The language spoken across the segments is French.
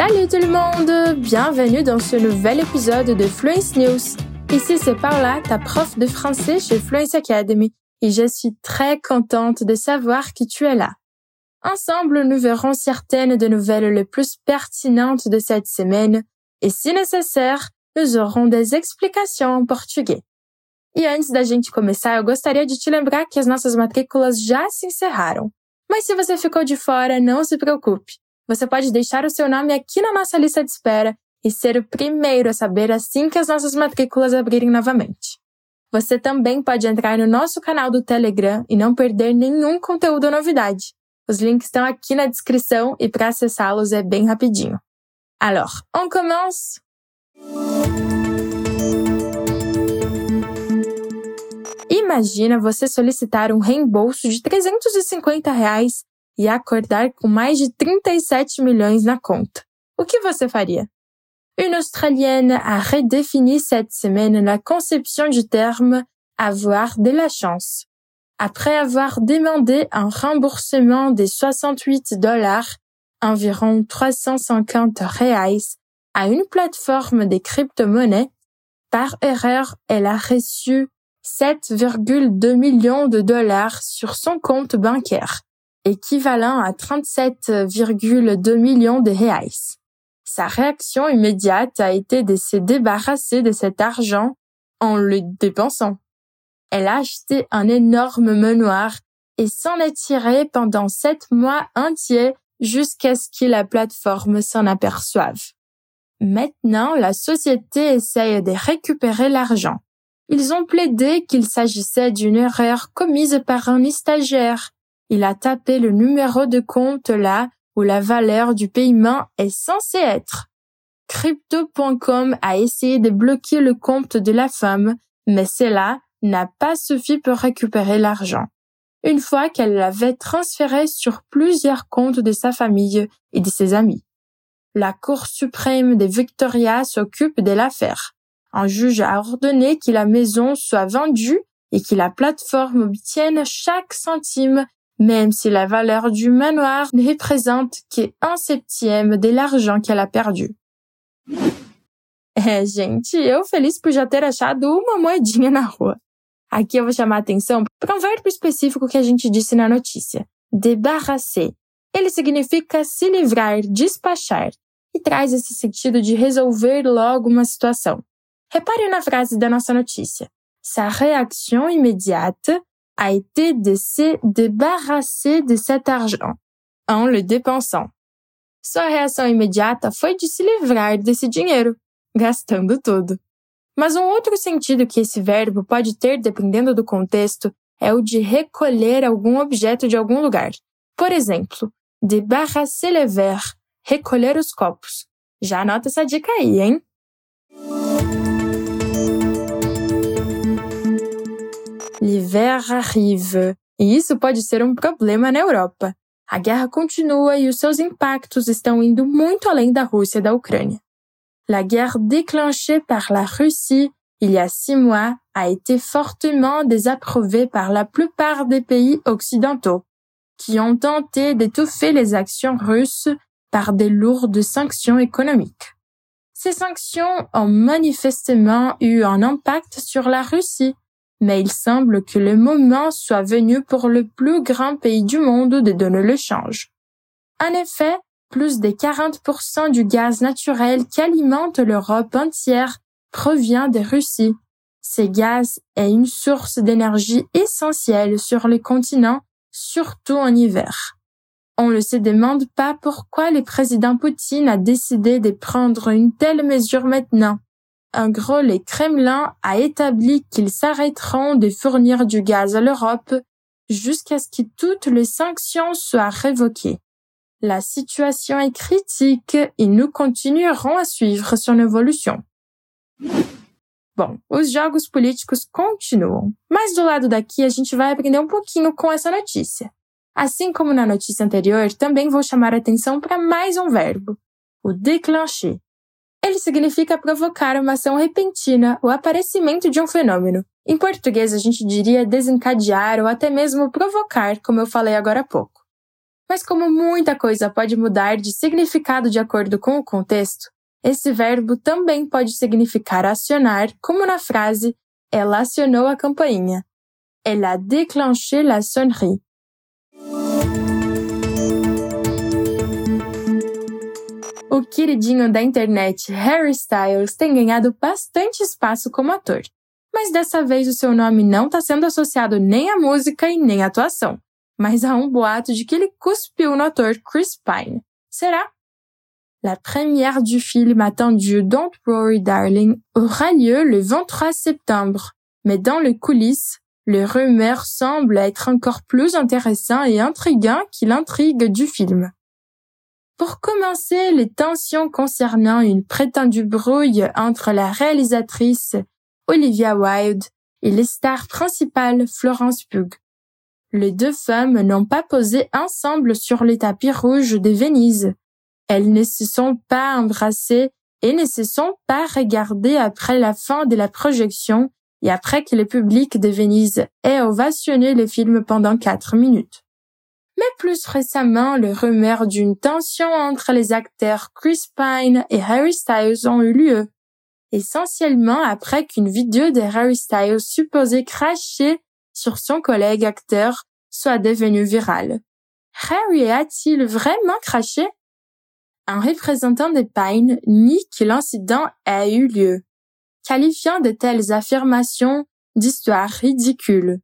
Salut tout le monde! Bienvenue dans ce nouvel épisode de Fluence News. Ici c'est Paula, ta prof de français chez Fluence Academy, et je suis très contente de savoir que tu es là. Ensemble, nous verrons certaines des nouvelles les plus pertinentes de cette semaine, et si nécessaire, nous aurons des explications en português. E antes da gente começar, eu gostaria de te lembrar que as nossas matrículas já se encerraram. Mas se você ficou de fora, não se preocupe. Você pode deixar o seu nome aqui na nossa lista de espera e ser o primeiro a saber assim que as nossas matrículas abrirem novamente. Você também pode entrar no nosso canal do Telegram e não perder nenhum conteúdo ou novidade. Os links estão aqui na descrição e para acessá-los é bem rapidinho. Alors, on commence? Imagina você solicitar um reembolso de 350 reais e acordar com mais de 37 milhões na conta. O que você faria? Une Australienne a redéfini cette semaine la conception du terme avoir de la chance. Après avoir demandé un remboursement des 68 dollars, environ 350 reais, à une plateforme des crypto-monnaies, par erreur, elle a reçu 7,2 millions de dollars sur son compte bancaire, équivalent à 37,2 millions de reais. Sa réaction immédiate a été de se débarrasser de cet argent en le dépensant. Elle a acheté un énorme manoir et s'en est tirée pendant sept mois entiers jusqu'à ce que la plateforme s'en aperçoive. Maintenant, la société essaye de récupérer l'argent. Ils ont plaidé qu'il s'agissait d'une erreur commise par un stagiaire. Il a tapé le numéro de compte là où la valeur du paiement est censée être. Crypto.com a essayé de bloquer le compte de la femme, mais cela n'a pas suffi pour récupérer l'argent. Une fois qu'elle l'avait transféré sur plusieurs comptes de sa famille et de ses amis. La Cour suprême de Victoria s'occupe de l'affaire. Un juge a ordonné que la maison soit vendue et que la plateforme obtienne chaque centime, même si la valeur du manoir ne représente qu'un septième de l'argent qu'elle a perdu. É, gente, eu feliz por já ter achado uma moedinha na rua. Aqui eu vou chamar a atenção para um verbo específico que a gente disse na notícia. Débarrasser. Ele significa se livrar, despachar, e traz esse sentido de resolver logo uma situação. Repare na frase da nossa notícia. Sa réaction immédiate a été de se débarrasser de cet argent en le dépensant. Sua reação imediata foi de se livrar desse dinheiro, gastando tudo. Mas um outro sentido que esse verbo pode ter, dependendo do contexto, é o de recolher algum objeto de algum lugar. Por exemplo, débarrasser les verres, recolher os copos. Já anota essa dica aí, hein? L'hiver arrive. E isso pode ser um problema na Europa. A guerra continua e os seus impactos estão indo muito além da Rússia e da Ucrânia. La guerre déclenchée par la Russie il y a six mois a été fortement désapprouvée par la plupart des pays occidentaux, qui ont tenté d'étouffer les actions russes par des lourdes sanctions économiques. Ces sanctions ont manifestement eu un impact sur la Russie mais il semble que le moment soit venu pour le plus grand pays du monde de donner le change. En effet, plus de 40% du gaz naturel qui alimente l'Europe entière provient de Russie. Ce gaz est une source d'énergie essentielle sur le continent, surtout en hiver. On ne se demande pas pourquoi le président Poutine a décidé de prendre une telle mesure maintenant. En gros, le Kremlin a établi qu'ils s'arrêteront de fournir du gaz à l'Europe jusqu'à ce que toutes les sanctions soient révoquées. La situation est critique et nous continuerons a suivre son évolution. Bom, os jogos políticos continuam, mas do lado daqui a gente vai aprender um pouquinho com essa notícia. Assim como na notícia anterior, também vou chamar a atenção para mais um verbo, o déclencher. Ele significa provocar uma ação repentina, o aparecimento de um fenômeno. Em português, a gente diria desencadear ou até mesmo provocar, como eu falei agora há pouco. Mas como muita coisa pode mudar de significado de acordo com o contexto, esse verbo também pode significar acionar, como na frase Ela acionou a campainha. Elle a déclenché la sonnerie. O queridinho da internet Harry Styles tem ganhado bastante espaço como ator, mas dessa vez o seu nome não está sendo associado nem à música e nem à atuação mas há um boato de que ele cuspiu no ator Chris Pine. Será? La première du film attendu Don't Worry Darling aura lieu le 23 septembre, mais dans les coulisses, les rumeurs semblent être encore plus intéressantes et intriguantes que l'intrigue du film. Pour commencer, les tensions concernant une prétendue brouille entre la réalisatrice Olivia Wilde et les stars principales Florence Pugh les deux femmes n'ont pas posé ensemble sur le tapis rouge de Venise. Elles ne se sont pas embrassées et ne se sont pas regardées après la fin de la projection et après que le public de Venise ait ovationné le film pendant quatre minutes. Mais plus récemment, les rumeurs d'une tension entre les acteurs Chris Pine et Harry Styles ont eu lieu. Essentiellement après qu'une vidéo de Harry Styles supposée cracher sur son collègue acteur soit devenue virale. Harry a-t-il vraiment craché? Un représentant de Pine nie que l'incident ait eu lieu, qualifiant de telles affirmations d'histoires ridicules,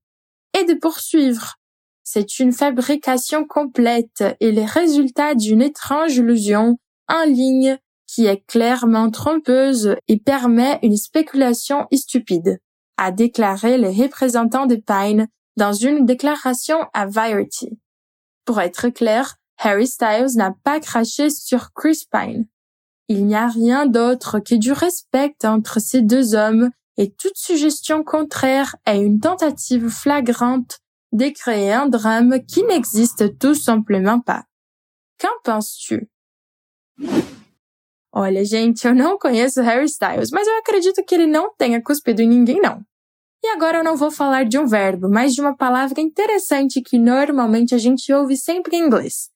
et de poursuivre. C'est une fabrication complète et le résultat d'une étrange illusion en ligne qui est clairement trompeuse et permet une spéculation stupide a déclaré le représentant de Pine dans une déclaration à Variety. Pour être clair, Harry Styles n'a pas craché sur Chris Pine. Il n'y a rien d'autre que du respect entre ces deux hommes et toute suggestion contraire est une tentative flagrante de créer un drame qui n'existe tout simplement pas. Qu'en penses-tu? Olha, gente, eu não conheço Harry Styles, mas eu acredito que ele não tenha cuspido em ninguém, não. E agora eu não vou falar de um verbo, mas de uma palavra interessante que normalmente a gente ouve sempre em inglês: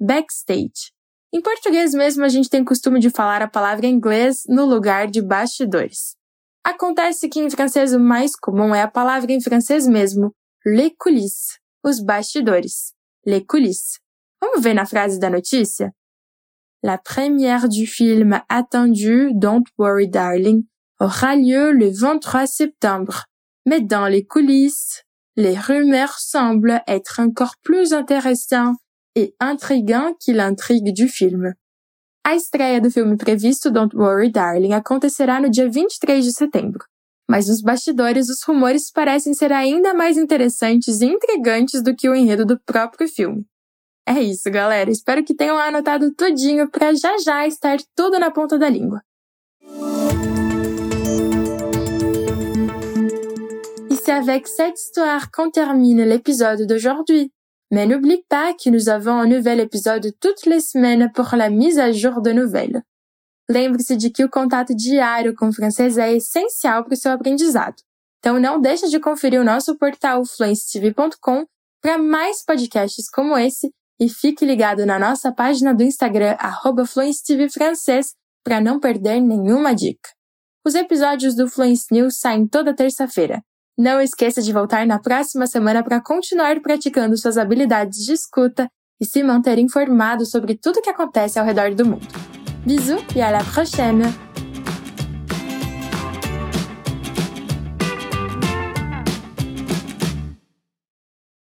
backstage. Em português mesmo, a gente tem costume de falar a palavra em inglês no lugar de bastidores. Acontece que em francês o mais comum é a palavra em francês mesmo, les coulisses, os bastidores, les coulisses. Vamos ver na frase da notícia? La première du film attendu Don't Worry Darling aura lieu le 23 septembre. Mais dans les coulisses, les rumeurs semblent être encore plus intéressantes e intrigantes que l'intrigue du filme. A estreia do filme previsto Don't Worry Darling acontecerá no dia 23 de setembro. Mas nos bastidores, os rumores parecem ser ainda mais interessantes e intrigantes do que o enredo do próprio filme. É isso, galera. Espero que tenham anotado tudinho para já já estar tudo na ponta da língua. Et c'est avec cette histoire qu'on termine l'épisode d'aujourd'hui. Mais n'oublie pas que nous avons un nouvel épisode toutes les semaines pour la mise à jour de nouvelles. Lembre-se de que o contato diário com o francês é essencial para o seu aprendizado. Então não deixe de conferir o nosso portal fluencetv.com para mais podcasts como esse e fique ligado na nossa página do Instagram @fluencetvfrancês para não perder nenhuma dica. Os episódios do Fluence News saem toda terça-feira. Não esqueça de voltar na próxima semana para continuar praticando suas habilidades de escuta e se manter informado sobre tudo o que acontece ao redor do mundo. Bisous e à la prochaine!